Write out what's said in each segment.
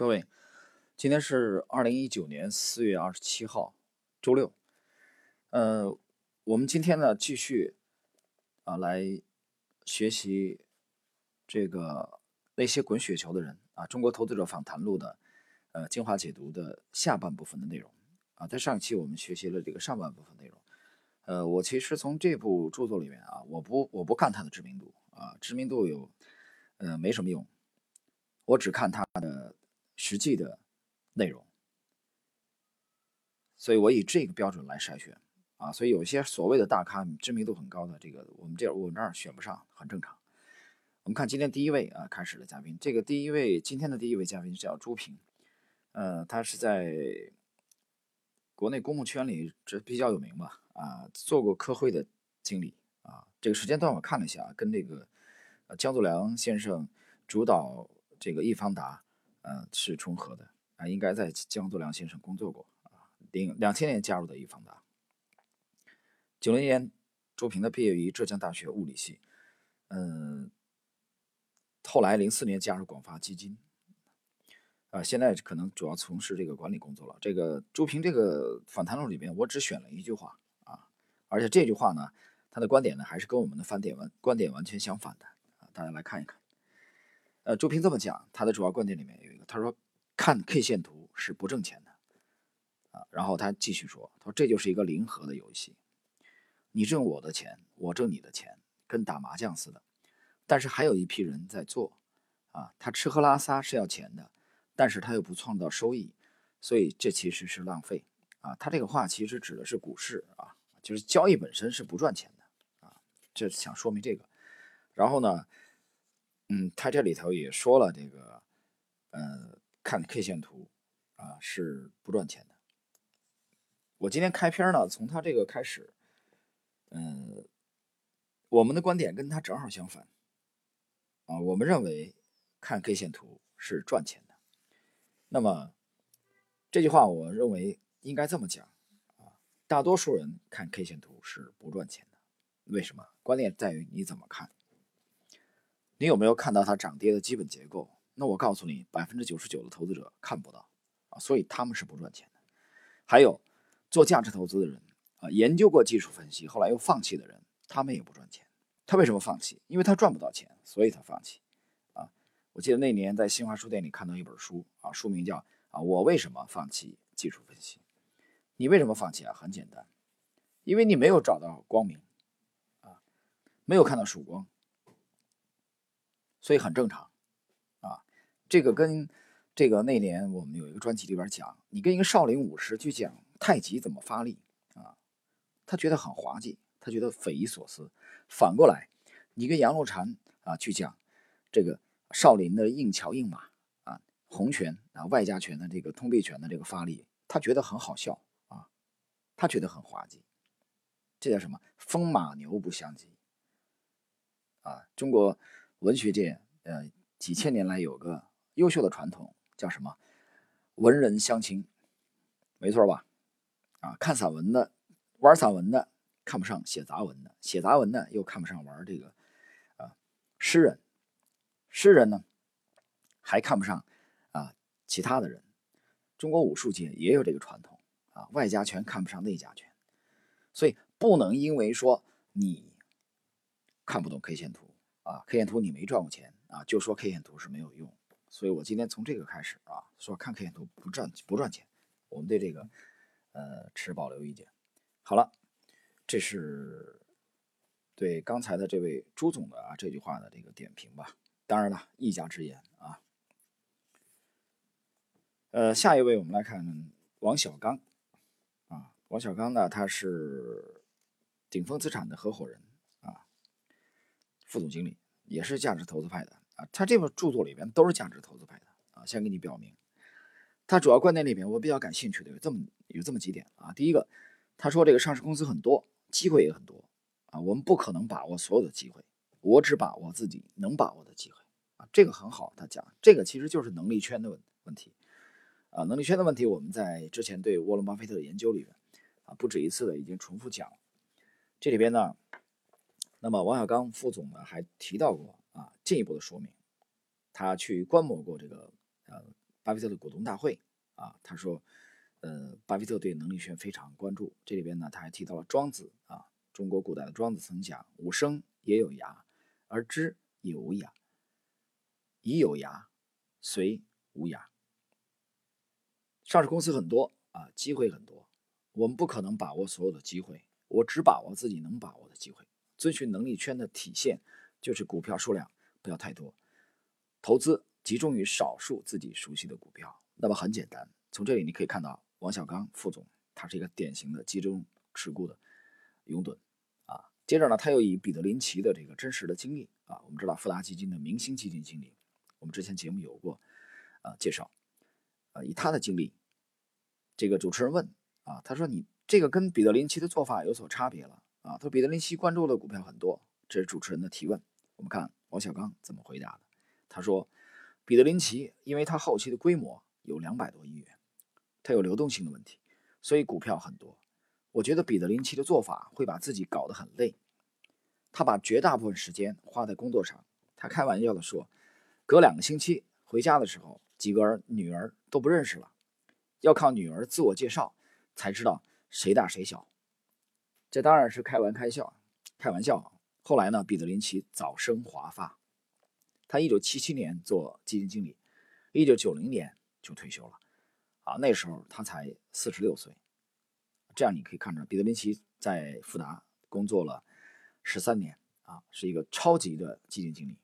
各位，今天是二零一九年四月二十七号，周六。呃，我们今天呢继续啊来学习这个那些滚雪球的人啊，中国投资者访谈录的呃精华解读的下半部分的内容啊。在上一期我们学习了这个上半部分内容。呃，我其实从这部著作里面啊，我不我不看它的知名度啊，知名度有呃没什么用，我只看它的。实际的内容，所以我以这个标准来筛选啊，所以有些所谓的大咖知名度很高的，这个我们这我们这儿选不上，很正常。我们看今天第一位啊，开始的嘉宾，这个第一位今天的第一位嘉宾叫朱平，呃，他是在国内公募圈里这比较有名吧啊，做过科会的经理啊，这个时间段我看了一下，跟那个江祖良先生主导这个易方达。呃，是重合的啊，应该在江作良先生工作过啊。零两千年加入的易方达，九零年朱平的毕业于浙江大学物理系，嗯，后来零四年加入广发基金，啊，现在可能主要从事这个管理工作了。这个朱平这个访谈录里面，我只选了一句话啊，而且这句话呢，他的观点呢，还是跟我们的观点完观点完全相反的啊，大家来看一看。呃，朱平这么讲，他的主要观点里面有一个，他说看 K 线图是不挣钱的，啊，然后他继续说，他说这就是一个零和的游戏，你挣我的钱，我挣你的钱，跟打麻将似的，但是还有一批人在做，啊，他吃喝拉撒是要钱的，但是他又不创造收益，所以这其实是浪费，啊，他这个话其实指的是股市啊，就是交易本身是不赚钱的，啊，这想说明这个，然后呢？嗯，他这里头也说了这个，呃，看 K 线图啊是不赚钱的。我今天开篇呢，从他这个开始，嗯，我们的观点跟他正好相反啊。我们认为看 K 线图是赚钱的。那么这句话，我认为应该这么讲啊，大多数人看 K 线图是不赚钱的。为什么？关键在于你怎么看。你有没有看到它涨跌的基本结构？那我告诉你，百分之九十九的投资者看不到啊，所以他们是不赚钱的。还有做价值投资的人啊，研究过技术分析，后来又放弃的人，他们也不赚钱。他为什么放弃？因为他赚不到钱，所以他放弃。啊，我记得那年在新华书店里看到一本书啊，书名叫啊，我为什么放弃技术分析？你为什么放弃啊？很简单，因为你没有找到光明啊，没有看到曙光。所以很正常，啊，这个跟这个那年我们有一个专辑里边讲，你跟一个少林武师去讲太极怎么发力啊，他觉得很滑稽，他觉得匪夷所思。反过来，你跟杨露禅啊去讲这个少林的硬桥硬马啊，洪拳啊外家拳的这个通臂拳的这个发力，他觉得很好笑啊，他觉得很滑稽。这叫什么？风马牛不相及啊，中国。文学界，呃，几千年来有个优秀的传统，叫什么？文人相亲，没错吧？啊，看散文的，玩散文的，看不上写杂文的；写杂文的又看不上玩这个，啊，诗人，诗人呢，还看不上啊其他的人。中国武术界也有这个传统啊，外家拳看不上内家拳，所以不能因为说你看不懂 K 线图。啊，K 线图你没赚过钱啊，就说 K 线图是没有用，所以我今天从这个开始啊，说看 K 线图不赚不赚钱，我们对这个呃持保留意见。好了，这是对刚才的这位朱总的啊这句话的这个点评吧。当然了，一家之言啊。呃，下一位我们来看王小刚啊，王小刚呢他是顶峰资产的合伙人啊，副总经理。也是价值投资派的啊，他这本著作里边都是价值投资派的啊。先给你表明，他主要观点里面我比较感兴趣的有这么有这么几点啊。第一个，他说这个上市公司很多，机会也很多啊，我们不可能把握所有的机会，我只把握自己能把握的机会啊。这个很好，他讲这个其实就是能力圈的问问题啊。能力圈的问题，我们在之前对沃伦巴菲特的研究里边啊不止一次的已经重复讲了。这里边呢。那么王小刚副总呢还提到过啊，进一步的说明，他去观摩过这个呃巴菲特的股东大会啊，他说，呃，巴菲特对能力圈非常关注。这里边呢，他还提到了庄子啊，中国古代的庄子曾讲：“吾生也有涯，而知也无涯。已有涯，虽无涯。”上市公司很多啊，机会很多，我们不可能把握所有的机会，我只把握自己能把握的机会。遵循能力圈的体现，就是股票数量不要太多，投资集中于少数自己熟悉的股票。那么很简单，从这里你可以看到，王小刚副总他是一个典型的集中持股的拥趸啊。接着呢，他又以彼得林奇的这个真实的经历啊，我们知道富达基金的明星基金经理，我们之前节目有过啊介绍，呃，以他的经历，这个主持人问啊，他说你这个跟彼得林奇的做法有所差别了。啊，他说彼得林奇关注的股票很多，这是主持人的提问。我们看王小刚怎么回答的。他说，彼得林奇因为他后期的规模有两百多亿元，他有流动性的问题，所以股票很多。我觉得彼得林奇的做法会把自己搞得很累，他把绝大部分时间花在工作上。他开玩笑的说，隔两个星期回家的时候，几个儿女儿都不认识了，要靠女儿自我介绍才知道谁大谁小。这当然是开玩开笑，开玩笑。后来呢，彼得林奇早生华发，他一九七七年做基金经理，一九九零年就退休了。啊，那时候他才四十六岁。这样你可以看出，彼得林奇在富达工作了十三年，啊，是一个超级的基金经理。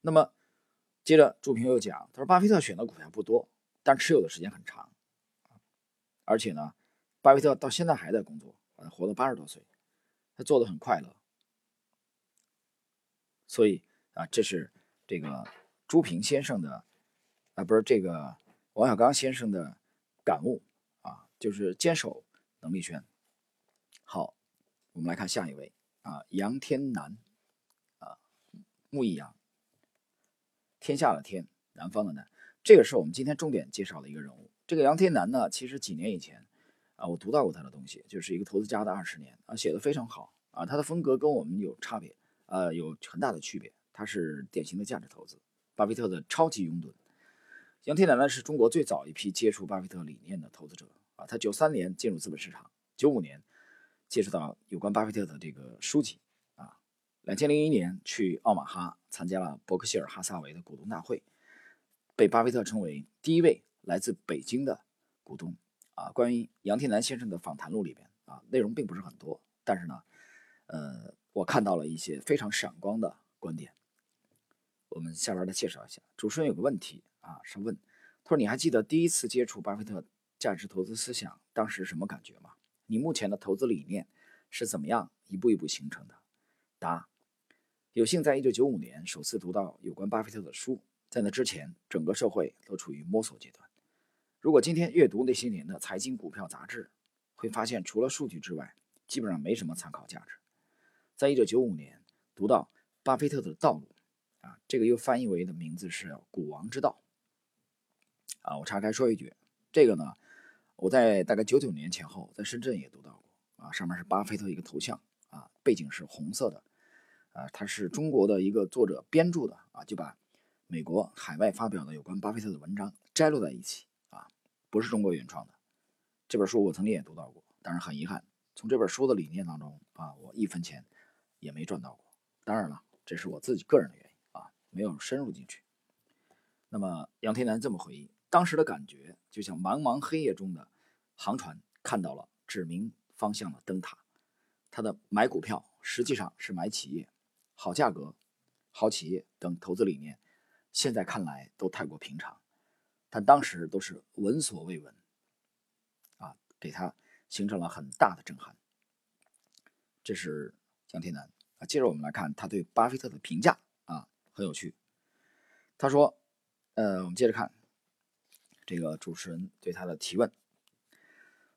那么，接着朱平又讲，他说巴菲特选的股票不多，但持有的时间很长，而且呢，巴菲特到现在还在工作。活到八十多岁，他做的很快乐，所以啊，这是这个朱平先生的啊，不是这个王小刚先生的感悟啊，就是坚守能力圈。好，我们来看下一位啊，杨天南啊，木易杨，天下的天，南方的南，这个是我们今天重点介绍的一个人物。这个杨天南呢，其实几年以前。啊，我读到过他的东西，就是一个投资家的二十年啊，写的非常好啊。他的风格跟我们有差别，呃，有很大的区别。他是典型的价值投资，巴菲特的超级拥趸。杨天南呢，是中国最早一批接触巴菲特理念的投资者啊。他九三年进入资本市场，九五年接触到有关巴菲特的这个书籍啊。两千零一年去奥马哈参加了伯克希尔哈萨韦的股东大会，被巴菲特称为第一位来自北京的股东。啊，关于杨天南先生的访谈录里边啊，内容并不是很多，但是呢，呃，我看到了一些非常闪光的观点。我们下边再介绍一下。主持人有个问题啊，是问他说：“你还记得第一次接触巴菲特价值投资思想当时什么感觉吗？你目前的投资理念是怎么样一步一步形成的？”答：有幸在一九九五年首次读到有关巴菲特的书，在那之前，整个社会都处于摸索阶段。如果今天阅读那些年的财经股票杂志，会发现除了数据之外，基本上没什么参考价值。在一九九五年读到巴菲特的道路，啊，这个又翻译为的名字是《股王之道》。啊，我岔开说一句，这个呢，我在大概九九年前后在深圳也读到过，啊，上面是巴菲特一个头像，啊，背景是红色的，啊，他是中国的一个作者编著的，啊，就把美国海外发表的有关巴菲特的文章摘录在一起。不是中国原创的这本书，我曾经也读到过，但是很遗憾，从这本书的理念当中啊，我一分钱也没赚到过。当然了，这是我自己个人的原因啊，没有深入进去。那么杨天南这么回忆，当时的感觉就像茫茫黑夜中的航船看到了指明方向的灯塔。他的买股票实际上是买企业，好价格、好企业等投资理念，现在看来都太过平常。但当时都是闻所未闻，啊，给他形成了很大的震撼。这是江天南啊。接着我们来看他对巴菲特的评价啊，很有趣。他说：“呃，我们接着看这个主持人对他的提问。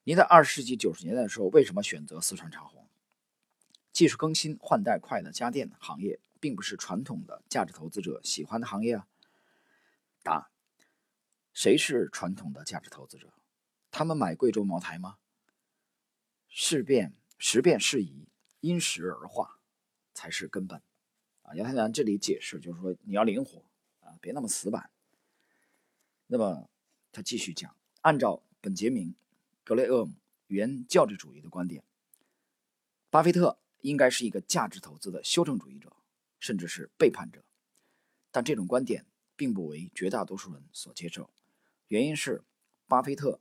您在二十世纪九十年代的时候为什么选择四川长虹？技术更新换代快的家电行业，并不是传统的价值投资者喜欢的行业啊。”谁是传统的价值投资者？他们买贵州茅台吗？事变时变事宜，因时而化才是根本。啊，杨天南这里解释就是说，你要灵活啊，别那么死板。那么他继续讲，按照本杰明·格雷厄姆原教旨主义的观点，巴菲特应该是一个价值投资的修正主义者，甚至是背叛者。但这种观点并不为绝大多数人所接受，原因是巴菲特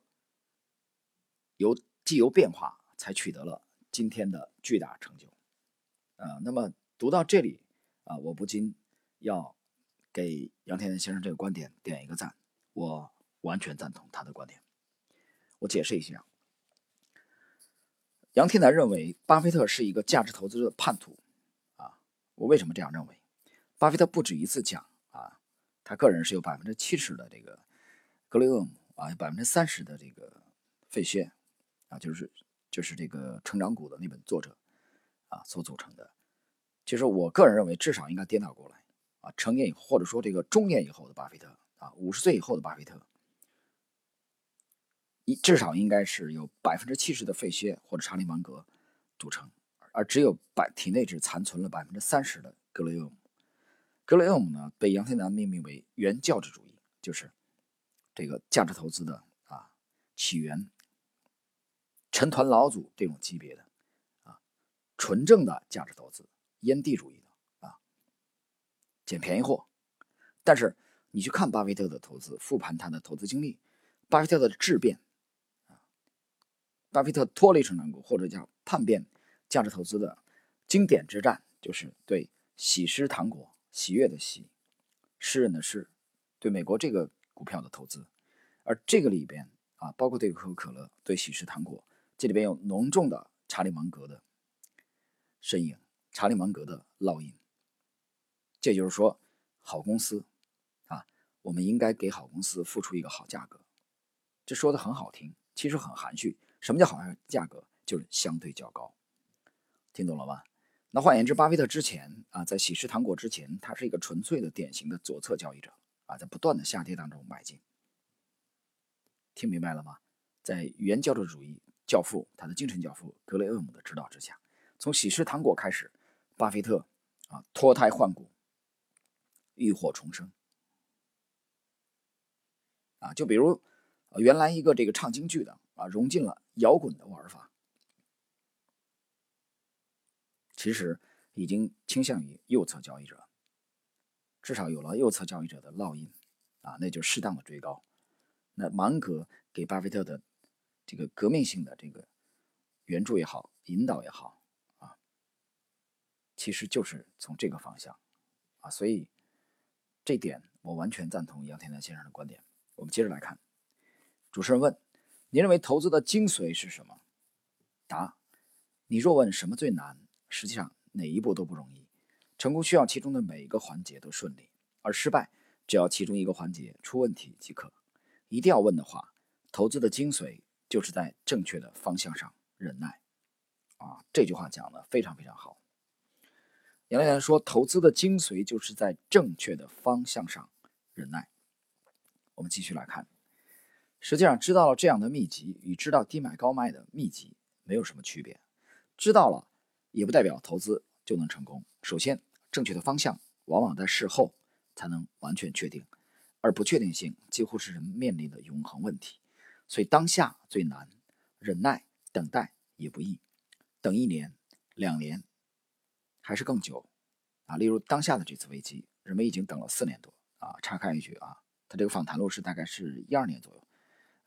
由既由变化才取得了今天的巨大成就。啊，那么读到这里啊，我不禁要给杨天南先生这个观点点一个赞，我完全赞同他的观点。我解释一下，杨天南认为巴菲特是一个价值投资的叛徒。啊，我为什么这样认为？巴菲特不止一次讲啊，他个人是有百分之七十的这个格雷厄姆啊，有百分之三十的这个费歇啊，就是就是这个成长股的那本作者啊所组成的。其实我个人认为，至少应该颠倒过来啊，成年以后或者说这个中年以后的巴菲特啊，五十岁以后的巴菲特，一至少应该是有百分之七十的费歇或者查理芒格组成，而只有百体内只残存了百分之三十的格雷厄姆。格雷厄姆呢，被杨天南命名为原教旨主义，就是这个价值投资的啊起源，陈团老祖这种级别的啊纯正的价值投资，烟蒂主义的啊捡便宜货。但是你去看巴菲特的投资，复盘他的投资经历，巴菲特的质变啊，巴菲特脱离成长股或者叫叛变价值投资的经典之战，就是对喜诗糖果。喜悦的喜，诗人的诗，对美国这个股票的投资，而这个里边啊，包括对可口可乐、对喜事糖果，这里边有浓重的查理芒格的身影，查理芒格的烙印。这就是说，好公司啊，我们应该给好公司付出一个好价格。这说的很好听，其实很含蓄。什么叫好价格？就是相对较高。听懂了吗？那换言之，巴菲特之前啊，在喜事糖果之前，他是一个纯粹的、典型的左侧交易者啊，在不断的下跌当中买进。听明白了吗？在原教旨主义教父，他的精神教父格雷厄姆的指导之下，从喜事糖果开始，巴菲特啊脱胎换骨，浴火重生啊，就比如原来一个这个唱京剧的啊，融进了摇滚的玩法。其实已经倾向于右侧交易者，至少有了右侧交易者的烙印啊，那就适当的追高。那芒格给巴菲特的这个革命性的这个援助也好，引导也好啊，其实就是从这个方向啊，所以这点我完全赞同杨天南先生的观点。我们接着来看，主持人问：您认为投资的精髓是什么？答：你若问什么最难？实际上哪一步都不容易，成功需要其中的每一个环节都顺利，而失败只要其中一个环节出问题即可。一定要问的话，投资的精髓就是在正确的方向上忍耐。啊，这句话讲的非常非常好。杨连南说，投资的精髓就是在正确的方向上忍耐。我们继续来看，实际上知道了这样的秘籍与知道低买高卖的秘籍没有什么区别，知道了。也不代表投资就能成功。首先，正确的方向往往在事后才能完全确定，而不确定性几乎是人面临的永恒问题。所以当下最难，忍耐等待也不易。等一年、两年，还是更久啊？例如当下的这次危机，人们已经等了四年多啊。岔开一句啊，他这个访谈录是大概是一二年左右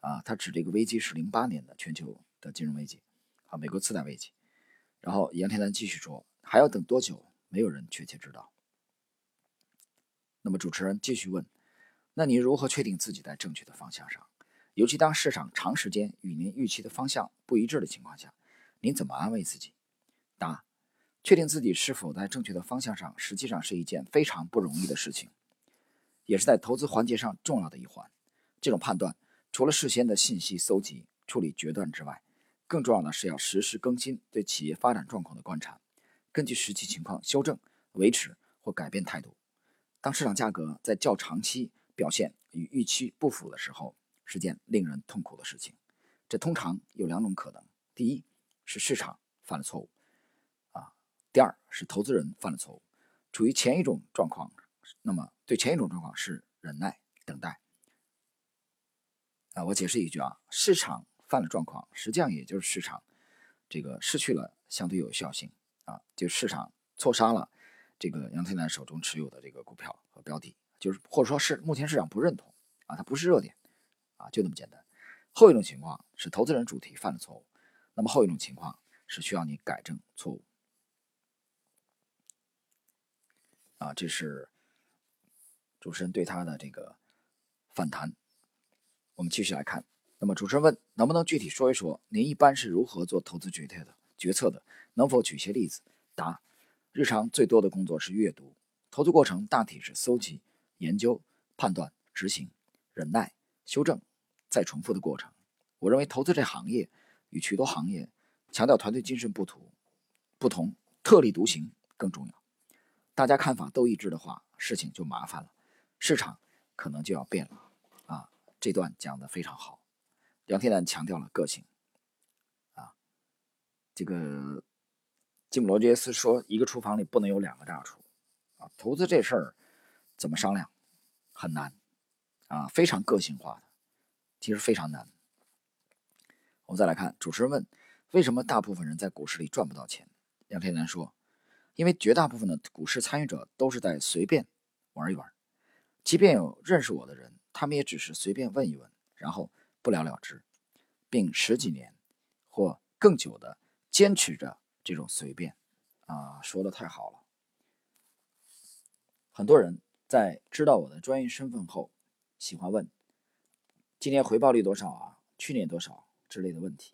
啊。他指这个危机是零八年的全球的金融危机啊，美国次贷危机。然后杨天南继续说：“还要等多久？没有人确切知道。”那么主持人继续问：“那你如何确定自己在正确的方向上？尤其当市场长时间与您预期的方向不一致的情况下，您怎么安慰自己？”答：“确定自己是否在正确的方向上，实际上是一件非常不容易的事情，也是在投资环节上重要的一环。这种判断除了事先的信息搜集、处理决断之外，更重要的是要实时更新对企业发展状况的观察，根据实际情况修正、维持或改变态度。当市场价格在较长期表现与预期不符的时候，是件令人痛苦的事情。这通常有两种可能：第一是市场犯了错误，啊；第二是投资人犯了错误。处于前一种状况，那么对前一种状况是忍耐等待；啊，我解释一句啊，市场犯了状况，实际上也就是市场这个失去了相对有效性啊，就市场错杀了这个杨天南手中持有的这个股票和标的，就是或者说是目前市场不认同啊，它不是热点啊，就那么简单。后一种情况是投资人主题犯了错误，那么后一种情况是需要你改正错误啊，这是主持人对他的这个反弹。我们继续来看，那么主持人问，能不能具体说一说您一般是如何做投资决策的？决策的，能否举些例子？答：日常最多的工作是阅读，投资过程大体是搜集、研究、判断、执行、忍耐、修正、再重复的过程。我认为投资这行业与许多行业强调团队精神不同，不同特立独行更重要。大家看法都一致的话，事情就麻烦了，市场可能就要变了。啊这段讲的非常好，杨天南强调了个性，这个吉姆罗杰斯说，一个厨房里不能有两个大厨，啊，投资这事儿怎么商量很难，啊，非常个性化的，其实非常难。我们再来看，主持人问，为什么大部分人在股市里赚不到钱？杨天南说，因为绝大部分的股市参与者都是在随便玩一玩，即便有认识我的人。他们也只是随便问一问，然后不了了之，并十几年或更久的坚持着这种随便。啊，说的太好了！很多人在知道我的专业身份后，喜欢问今年回报率多少啊，去年多少之类的问题。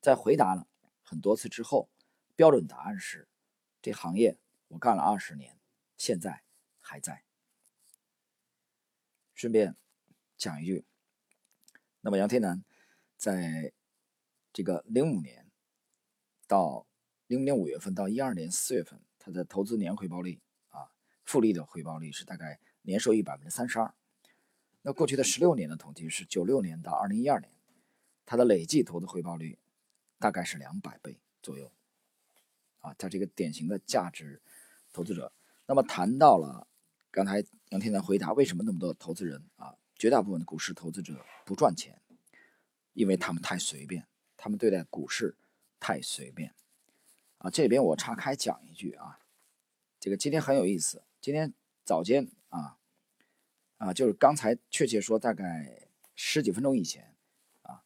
在回答了很多次之后，标准答案是：这行业我干了二十年，现在还在。顺便。讲一句，那么杨天南在这个零五年到零五年五月份到一二年四月份，他的投资年回报率啊，复利的回报率是大概年收益百分之三十二。那过去的十六年的统计是九六年到二零一二年，他的累计投资回报率大概是两百倍左右啊，他这个典型的价值投资者。那么谈到了刚才杨天南回答为什么那么多投资人啊？绝大部分的股市投资者不赚钱，因为他们太随便，他们对待股市太随便。啊，这边我岔开讲一句啊，这个今天很有意思。今天早间啊啊，就是刚才确切说大概十几分钟以前啊，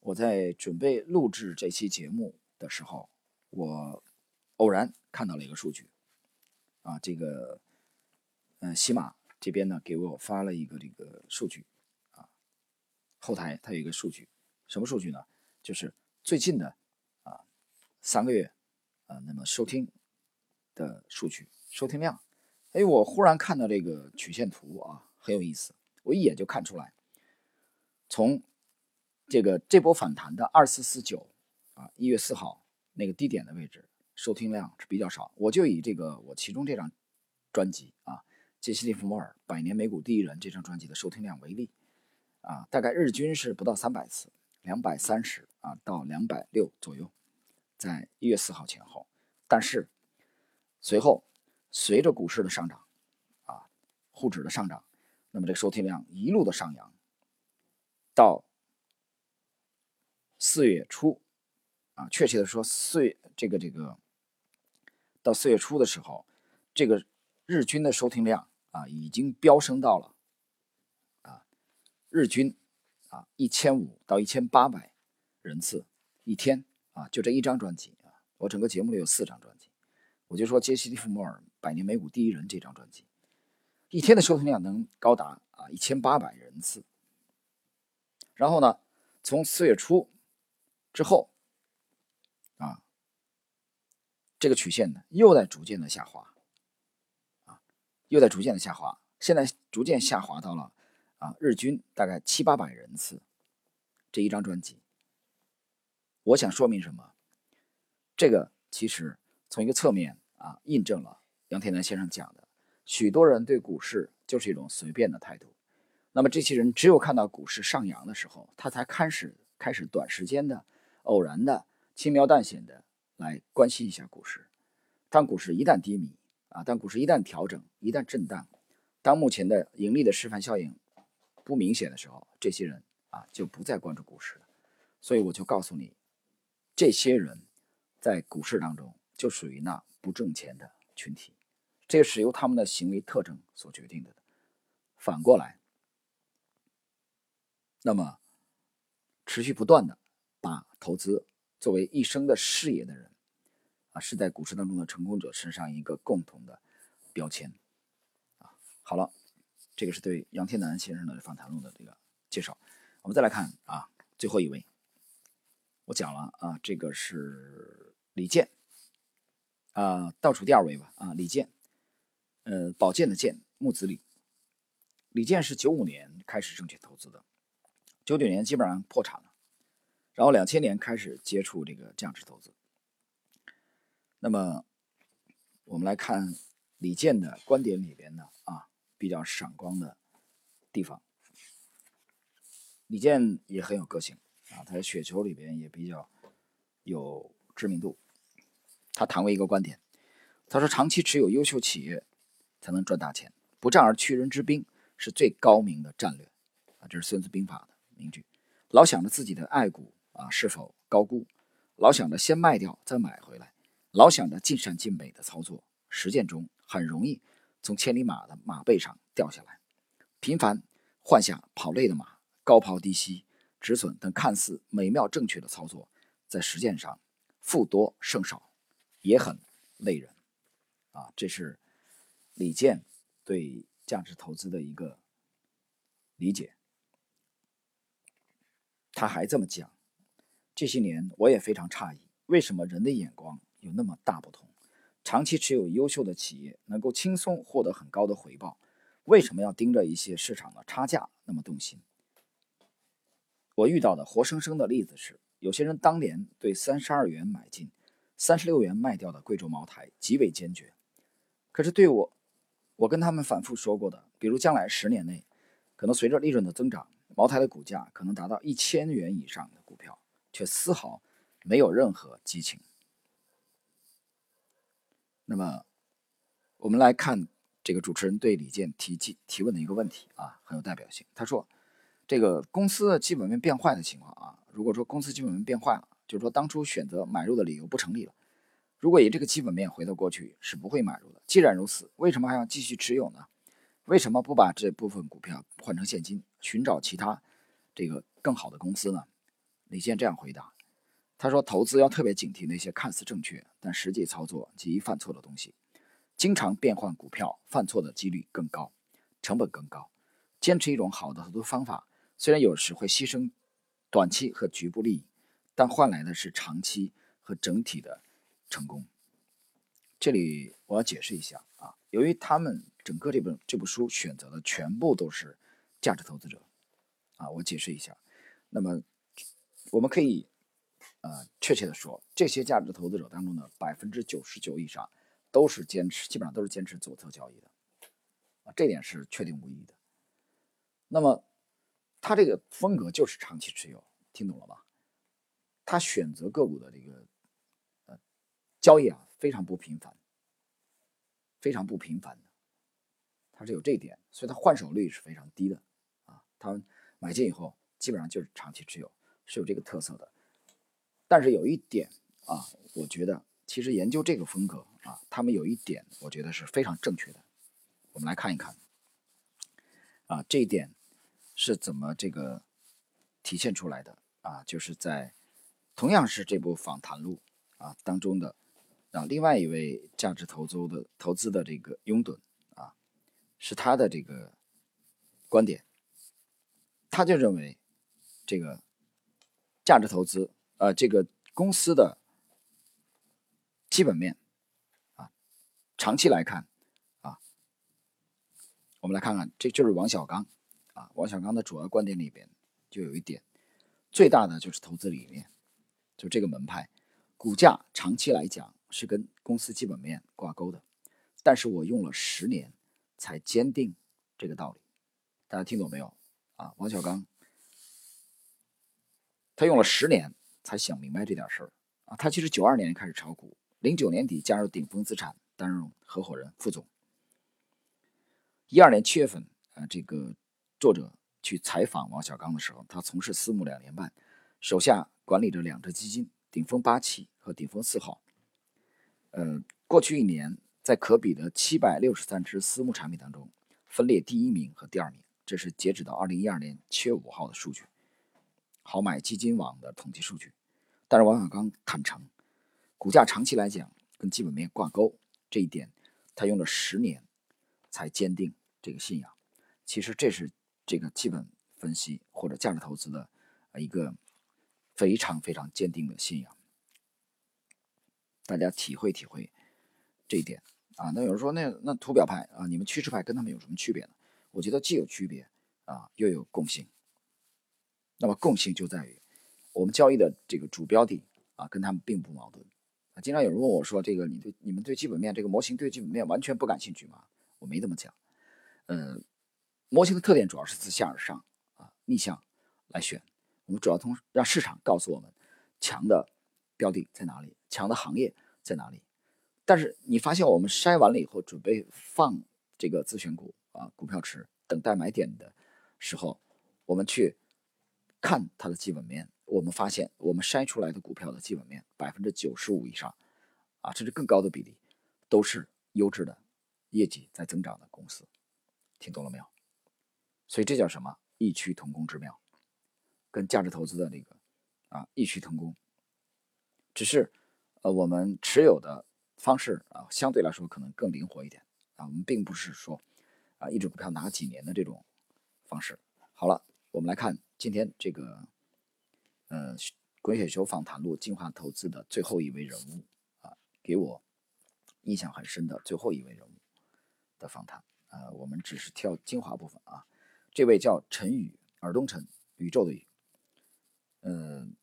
我在准备录制这期节目的时候，我偶然看到了一个数据啊，这个嗯，喜马。这边呢，给我发了一个这个数据，啊，后台它有一个数据，什么数据呢？就是最近的三个月啊，那么收听的数据，收听量。哎，我忽然看到这个曲线图啊，很有意思，我一眼就看出来，从这个这波反弹的二四四九啊，一月四号那个低点的位置，收听量是比较少。我就以这个我其中这张专辑啊。杰西·利弗莫尔《百年美股第一人》这张专辑的收听量为例，啊，大概日均是不到三百次，两百三十啊到两百六左右，在一月四号前后。但是随后随着股市的上涨，啊，沪指的上涨，那么这个收听量一路的上扬，到四月初，啊，确切的说四月这个这个到四月初的时候，这个日均的收听量。啊，已经飙升到了啊，日均啊一千五到一千八百人次一天啊，就这一张专辑啊，我整个节目里有四张专辑，我就说杰西·利弗莫尔《百年美股第一人》这张专辑，一天的收听量能高达啊一千八百人次。然后呢，从四月初之后啊，这个曲线呢又在逐渐的下滑。啊又在逐渐的下滑，现在逐渐下滑到了啊，日均大概七八百人次。这一张专辑，我想说明什么？这个其实从一个侧面啊，印证了杨天南先生讲的，许多人对股市就是一种随便的态度。那么这些人只有看到股市上扬的时候，他才开始开始短时间的、偶然的、轻描淡写的来关心一下股市。当股市一旦低迷，啊，当股市一旦调整，一旦震荡，当目前的盈利的示范效应不明显的时候，这些人啊，就不再关注股市了。所以我就告诉你，这些人在股市当中就属于那不挣钱的群体，这是由他们的行为特征所决定的。反过来，那么持续不断的把投资作为一生的事业的人，啊，是在股市当中的成功者身上一个共同的标签。啊，好了，这个是对杨天南先生的访谈录的这个介绍。我们再来看啊，最后一位。我讲了啊，这个是李健，啊，倒数第二位吧，啊，李健，呃，宝剑的剑，木子李。李健是九五年开始正确投资的，九九年基本上破产了，然后两千年开始接触这个价值投资。那么，我们来看李健的观点里边呢，啊，比较闪光的地方。李健也很有个性。啊，他在雪球里边也比较有知名度。他谈过一个观点，他说：“长期持有优秀企业才能赚大钱，不战而屈人之兵是最高明的战略。”啊，这是《孙子兵法》的名句。老想着自己的爱股啊是否高估，老想着先卖掉再买回来，老想着尽善尽美的操作，实践中很容易从千里马的马背上掉下来。频繁换下跑累的马，高抛低吸。止损等看似美妙正确的操作，在实践上负多胜少，也很累人。啊，这是李健对价值投资的一个理解。他还这么讲：这些年我也非常诧异，为什么人的眼光有那么大不同？长期持有优秀的企业，能够轻松获得很高的回报，为什么要盯着一些市场的差价那么动心？我遇到的活生生的例子是，有些人当年对三十二元买进、三十六元卖掉的贵州茅台极为坚决，可是对我，我跟他们反复说过的，比如将来十年内，可能随着利润的增长，茅台的股价可能达到一千元以上的股票，却丝毫没有任何激情。那么，我们来看这个主持人对李健提及提问的一个问题啊，很有代表性。他说。这个公司的基本面变坏的情况啊，如果说公司基本面变坏了，就是说当初选择买入的理由不成立了。如果以这个基本面回到过去，是不会买入的。既然如此，为什么还要继续持有呢？为什么不把这部分股票换成现金，寻找其他这个更好的公司呢？李健这样回答，他说：“投资要特别警惕那些看似正确，但实际操作极易犯错的东西。经常变换股票，犯错的几率更高，成本更高。坚持一种好的投资方法。”虽然有时会牺牲短期和局部利益，但换来的是长期和整体的成功。这里我要解释一下啊，由于他们整个这本这部书选择的全部都是价值投资者啊，我解释一下。那么我们可以呃确切的说，这些价值投资者当中的百分之九十九以上都是坚持，基本上都是坚持左侧交易的啊，这点是确定无疑的。那么。他这个风格就是长期持有，听懂了吧？他选择个股的这个呃交易啊，非常不频繁，非常不频繁的，他是有这一点，所以他换手率是非常低的啊。他买进以后基本上就是长期持有，是有这个特色的。但是有一点啊，我觉得其实研究这个风格啊，他们有一点我觉得是非常正确的。我们来看一看啊，这一点。是怎么这个体现出来的啊？就是在同样是这部访谈录啊当中的啊，另外一位价值投资的投资的这个拥趸啊，是他的这个观点，他就认为这个价值投资啊，这个公司的基本面啊，长期来看啊，我们来看看，这就是王小刚。啊，王小刚的主要观点里边就有一点，最大的就是投资理念，就这个门派，股价长期来讲是跟公司基本面挂钩的，但是我用了十年才坚定这个道理，大家听懂没有？啊，王小刚，他用了十年才想明白这点事儿啊，他其实九二年开始炒股，零九年底加入顶峰资产担任合伙人副总，一二年七月份啊，这个。作者去采访王小刚的时候，他从事私募两年半，手下管理着两只基金：顶峰八期和顶峰四号。呃，过去一年，在可比的七百六十三只私募产品当中，分列第一名和第二名。这是截止到二零一二年七月五号的数据，好买基金网的统计数据。但是王小刚坦诚，股价长期来讲跟基本面挂钩这一点，他用了十年才坚定这个信仰。其实这是这个基本分析或者价值投资的一个非常非常坚定的信仰。大家体会体会这一点啊。那有人说，那那图表派啊，你们趋势派跟他们有什么区别呢？我觉得既有区别啊，又有共性。那么共性就在于我们交易的这个主标的啊，跟他们并不矛盾啊。经常有人问我说：“这个你对你们对基本面这个模型对基本面完全不感兴趣吗？”我没这么讲。呃，模型的特点主要是自下而上啊，逆向来选。我们主要通让市场告诉我们强的标的在哪里，强的行业在哪里。但是你发现我们筛完了以后，准备放这个自选股。啊，股票池等待买点的时候，我们去看它的基本面，我们发现我们筛出来的股票的基本面百分之九十五以上，啊，甚至更高的比例，都是优质的业绩在增长的公司，听懂了没有？所以这叫什么异曲同工之妙，跟价值投资的那个啊异曲同工，只是呃我们持有的方式啊相对来说可能更灵活一点啊，我们并不是说。啊，一只股票拿几年的这种方式。好了，我们来看今天这个，呃，滚雪球访谈录进化投资的最后一位人物啊，给我印象很深的最后一位人物的访谈。呃，我们只是挑精华部分啊。这位叫陈宇，尔东陈，宇宙的宇。嗯，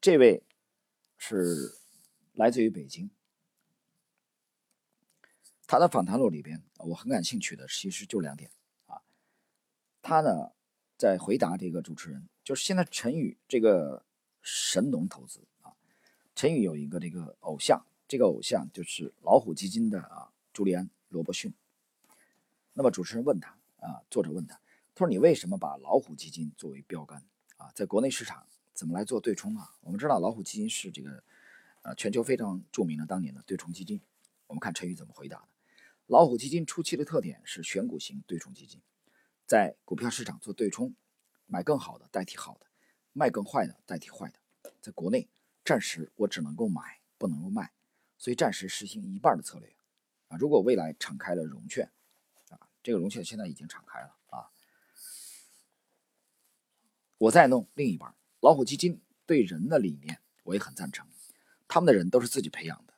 这位是来自于北京。他的访谈录里边，我很感兴趣的其实就两点啊。他呢在回答这个主持人，就是现在陈宇这个神农投资啊，陈宇有一个这个偶像，这个偶像就是老虎基金的啊朱利安·罗伯逊。那么主持人问他啊，作者问他，他说你为什么把老虎基金作为标杆啊？在国内市场怎么来做对冲啊？我们知道老虎基金是这个呃全球非常著名的当年的对冲基金。我们看陈宇怎么回答的。老虎基金初期的特点是选股型对冲基金，在股票市场做对冲，买更好的代替好的，卖更坏的代替坏的。在国内，暂时我只能够买，不能够卖，所以暂时实行一半的策略。啊，如果未来敞开了融券，这个融券现在已经敞开了啊，我再弄另一半。老虎基金对人的理念我也很赞成，他们的人都是自己培养的，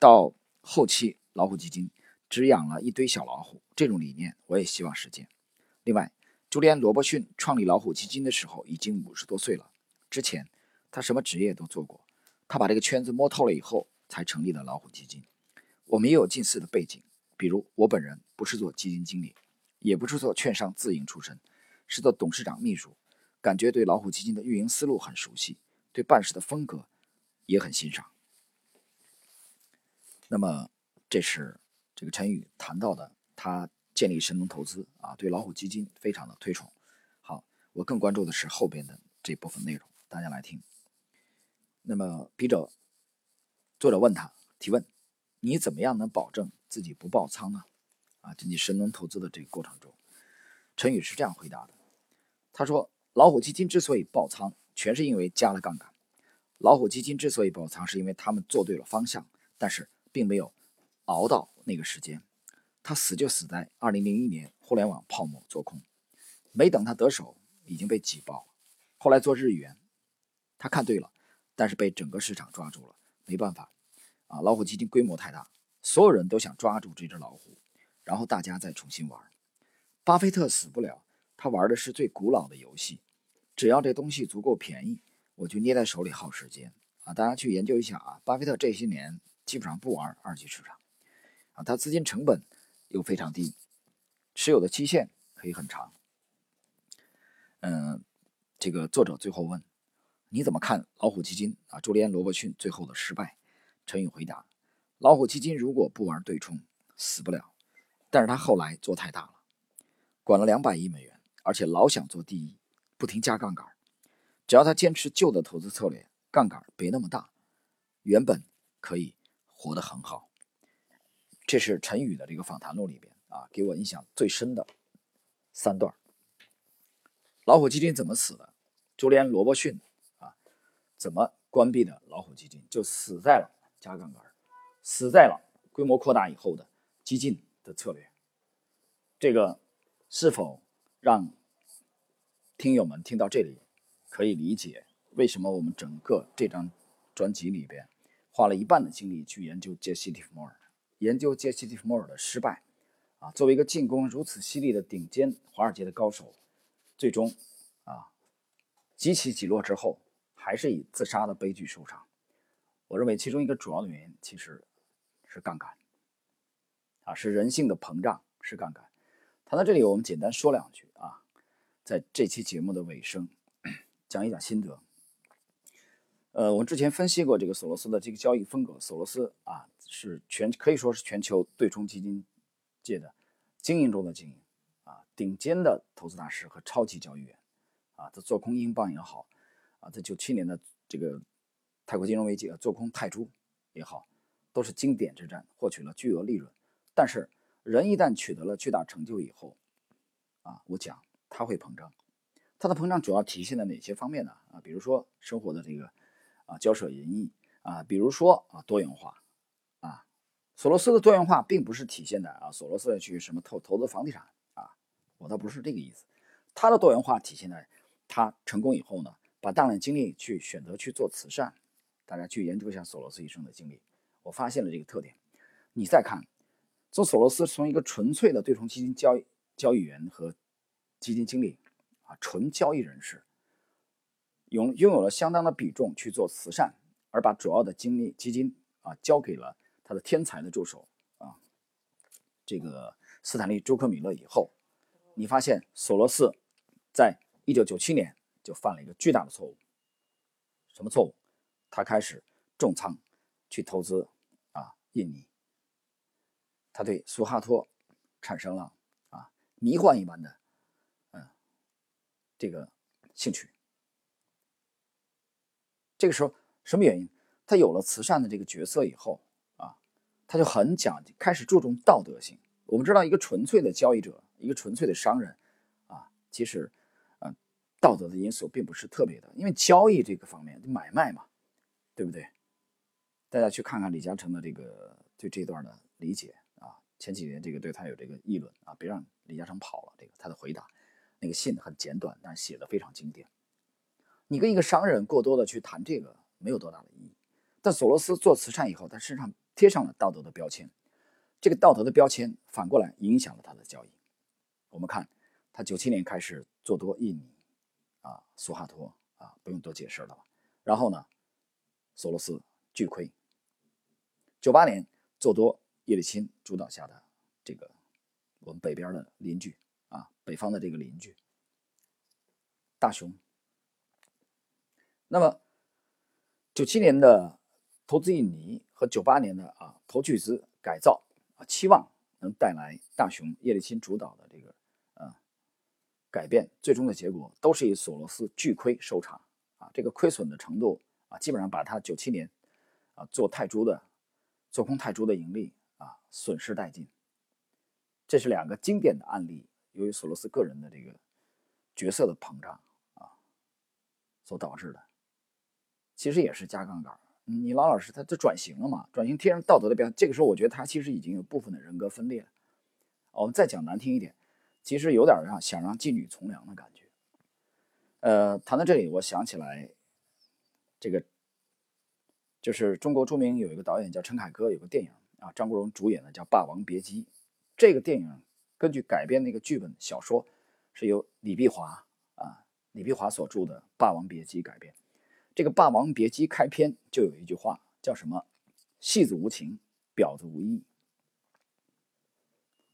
到后期老虎基金。只养了一堆小老虎，这种理念我也希望实践。另外，朱利安·罗伯逊创立老虎基金的时候已经五十多岁了，之前他什么职业都做过，他把这个圈子摸透了以后才成立了老虎基金。我们也有近似的背景，比如我本人不是做基金经理，也不是做券商自营出身，是做董事长秘书，感觉对老虎基金的运营思路很熟悉，对办事的风格也很欣赏。那么，这是。这个陈宇谈到的，他建立神农投资啊，对老虎基金非常的推崇。好，我更关注的是后边的这部分内容，大家来听。那么，笔者作者问他提问：你怎么样能保证自己不爆仓呢？啊，就你神农投资的这个过程中，陈宇是这样回答的：他说，老虎基金之所以爆仓，全是因为加了杠杆。老虎基金之所以爆仓，是因为他们做对了方向，但是并没有熬到。那个时间，他死就死在二零零一年互联网泡沫做空，没等他得手，已经被挤爆了。后来做日元，他看对了，但是被整个市场抓住了，没办法啊！老虎基金规模太大，所有人都想抓住这只老虎，然后大家再重新玩。巴菲特死不了，他玩的是最古老的游戏，只要这东西足够便宜，我就捏在手里耗时间啊！大家去研究一下啊，巴菲特这些年基本上不玩二级市场。啊，他资金成本又非常低，持有的期限可以很长。嗯，这个作者最后问：你怎么看老虎基金啊？朱利安·罗伯逊最后的失败？陈宇回答：老虎基金如果不玩对冲，死不了。但是他后来做太大了，管了两百亿美元，而且老想做第一，不停加杠杆。只要他坚持旧的投资策略，杠杆别那么大，原本可以活得很好。这是陈宇的这个访谈录里边啊，给我印象最深的三段。老虎基金怎么死的？朱连罗伯逊啊，怎么关闭的老虎基金？就死在了加杠杆，死在了规模扩大以后的激进的策略。这个是否让听友们听到这里，可以理解为什么我们整个这张专辑里边花了一半的精力去研究杰西·蒂夫莫尔？研究杰西·蒂夫莫尔的失败，啊，作为一个进攻如此犀利的顶尖华尔街的高手，最终啊，几起几落之后，还是以自杀的悲剧收场。我认为其中一个主要的原因其实是杠杆，啊，是人性的膨胀，是杠杆。谈到这里，我们简单说两句啊，在这期节目的尾声，讲一讲心得。呃，我之前分析过这个索罗斯的这个交易风格，索罗斯啊。是全可以说是全球对冲基金界的精英中的精英啊，顶尖的投资大师和超级交易员啊，他做空英镑也好啊，在九七年的这个泰国金融危机啊，做空泰铢也好，都是经典之战，获取了巨额利润。但是人一旦取得了巨大成就以后啊，我讲他会膨胀，他的膨胀主要体现在哪些方面呢？啊，比如说生活的这个啊交涉淫逸啊，比如说啊多元化啊。索罗斯的多元化并不是体现在啊，索罗斯要去什么投投资房地产啊，我倒不是这个意思。他的多元化体现在他成功以后呢，把大量精力去选择去做慈善。大家去研究一下索罗斯一生的经历，我发现了这个特点。你再看，从索罗斯从一个纯粹的对冲基金交易交易员和基金经理啊，纯交易人士，拥拥有了相当的比重去做慈善，而把主要的精力基金啊交给了。他的天才的助手啊，这个斯坦利·朱克米勒以后，你发现索罗斯在一九九七年就犯了一个巨大的错误。什么错误？他开始重仓去投资印尼，他对苏哈托产生了啊迷幻一般的嗯这个兴趣。这个时候什么原因？他有了慈善的这个角色以后啊。他就很讲，开始注重道德性。我们知道，一个纯粹的交易者，一个纯粹的商人，啊，其实，呃，道德的因素并不是特别的，因为交易这个方面，买卖嘛，对不对？大家去看看李嘉诚的这个对这段的理解啊，前几年这个对他有这个议论啊，别让李嘉诚跑了。这个他的回答，那个信很简短，但是写的非常经典。你跟一个商人过多的去谈这个，没有多大的意义。但索罗斯做慈善以后，他身上。贴上了道德的标签，这个道德的标签反过来影响了他的交易。我们看，他九七年开始做多印尼，啊，苏哈托啊，不用多解释了吧？然后呢，索罗斯巨亏。九八年做多叶利钦主导下的这个我们北边的邻居啊，北方的这个邻居大熊。那么九七年的投资印尼。和九八年的啊投巨资改造啊，期望能带来大熊叶利钦主导的这个啊改变，最终的结果都是以索罗斯巨亏收场啊，这个亏损的程度啊，基本上把他九七年啊做泰铢的做空泰铢的盈利啊损失殆尽。这是两个经典的案例，由于索罗斯个人的这个角色的膨胀啊所导致的，其实也是加杠杆。你老老实，他他转型了嘛？转型贴上道德的标签，这个时候我觉得他其实已经有部分的人格分裂了。我们再讲难听一点，其实有点让想让妓女从良的感觉。呃，谈到这里，我想起来，这个就是中国著名有一个导演叫陈凯歌，有个电影啊，张国荣主演的叫《霸王别姬》。这个电影根据改编那个剧本小说，是由李碧华啊李碧华所著的《霸王别姬》改编。这个《霸王别姬》开篇就有一句话，叫什么？“戏子无情，婊子无义。”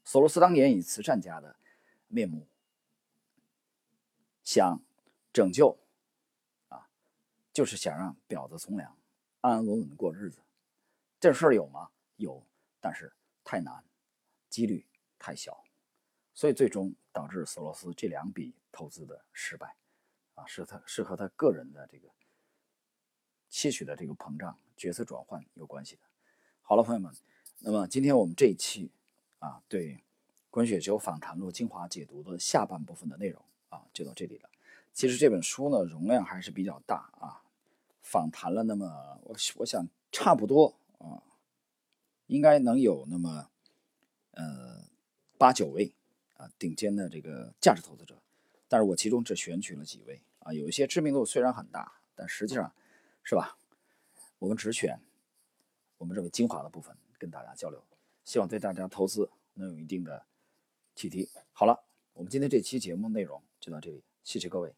索罗斯当年以慈善家的面目，想拯救，啊，就是想让婊子从良，安安稳稳的过日子。这事儿有吗？有，但是太难，几率太小。所以最终导致索罗斯这两笔投资的失败，啊，是他是和他个人的这个期许的这个膨胀、角色转换有关系的。好了，朋友们，那么今天我们这一期啊，对《滚雪球访谈录》精华解读的下半部分的内容啊，就到这里了。其实这本书呢，容量还是比较大啊，访谈了那么我我想差不多啊，应该能有那么呃八九位。啊，顶尖的这个价值投资者，但是我其中只选取了几位啊，有一些知名度虽然很大，但实际上，是吧？我们只选我们认为精华的部分跟大家交流，希望对大家投资能有一定的启迪。好了，我们今天这期节目内容就到这里，谢谢各位。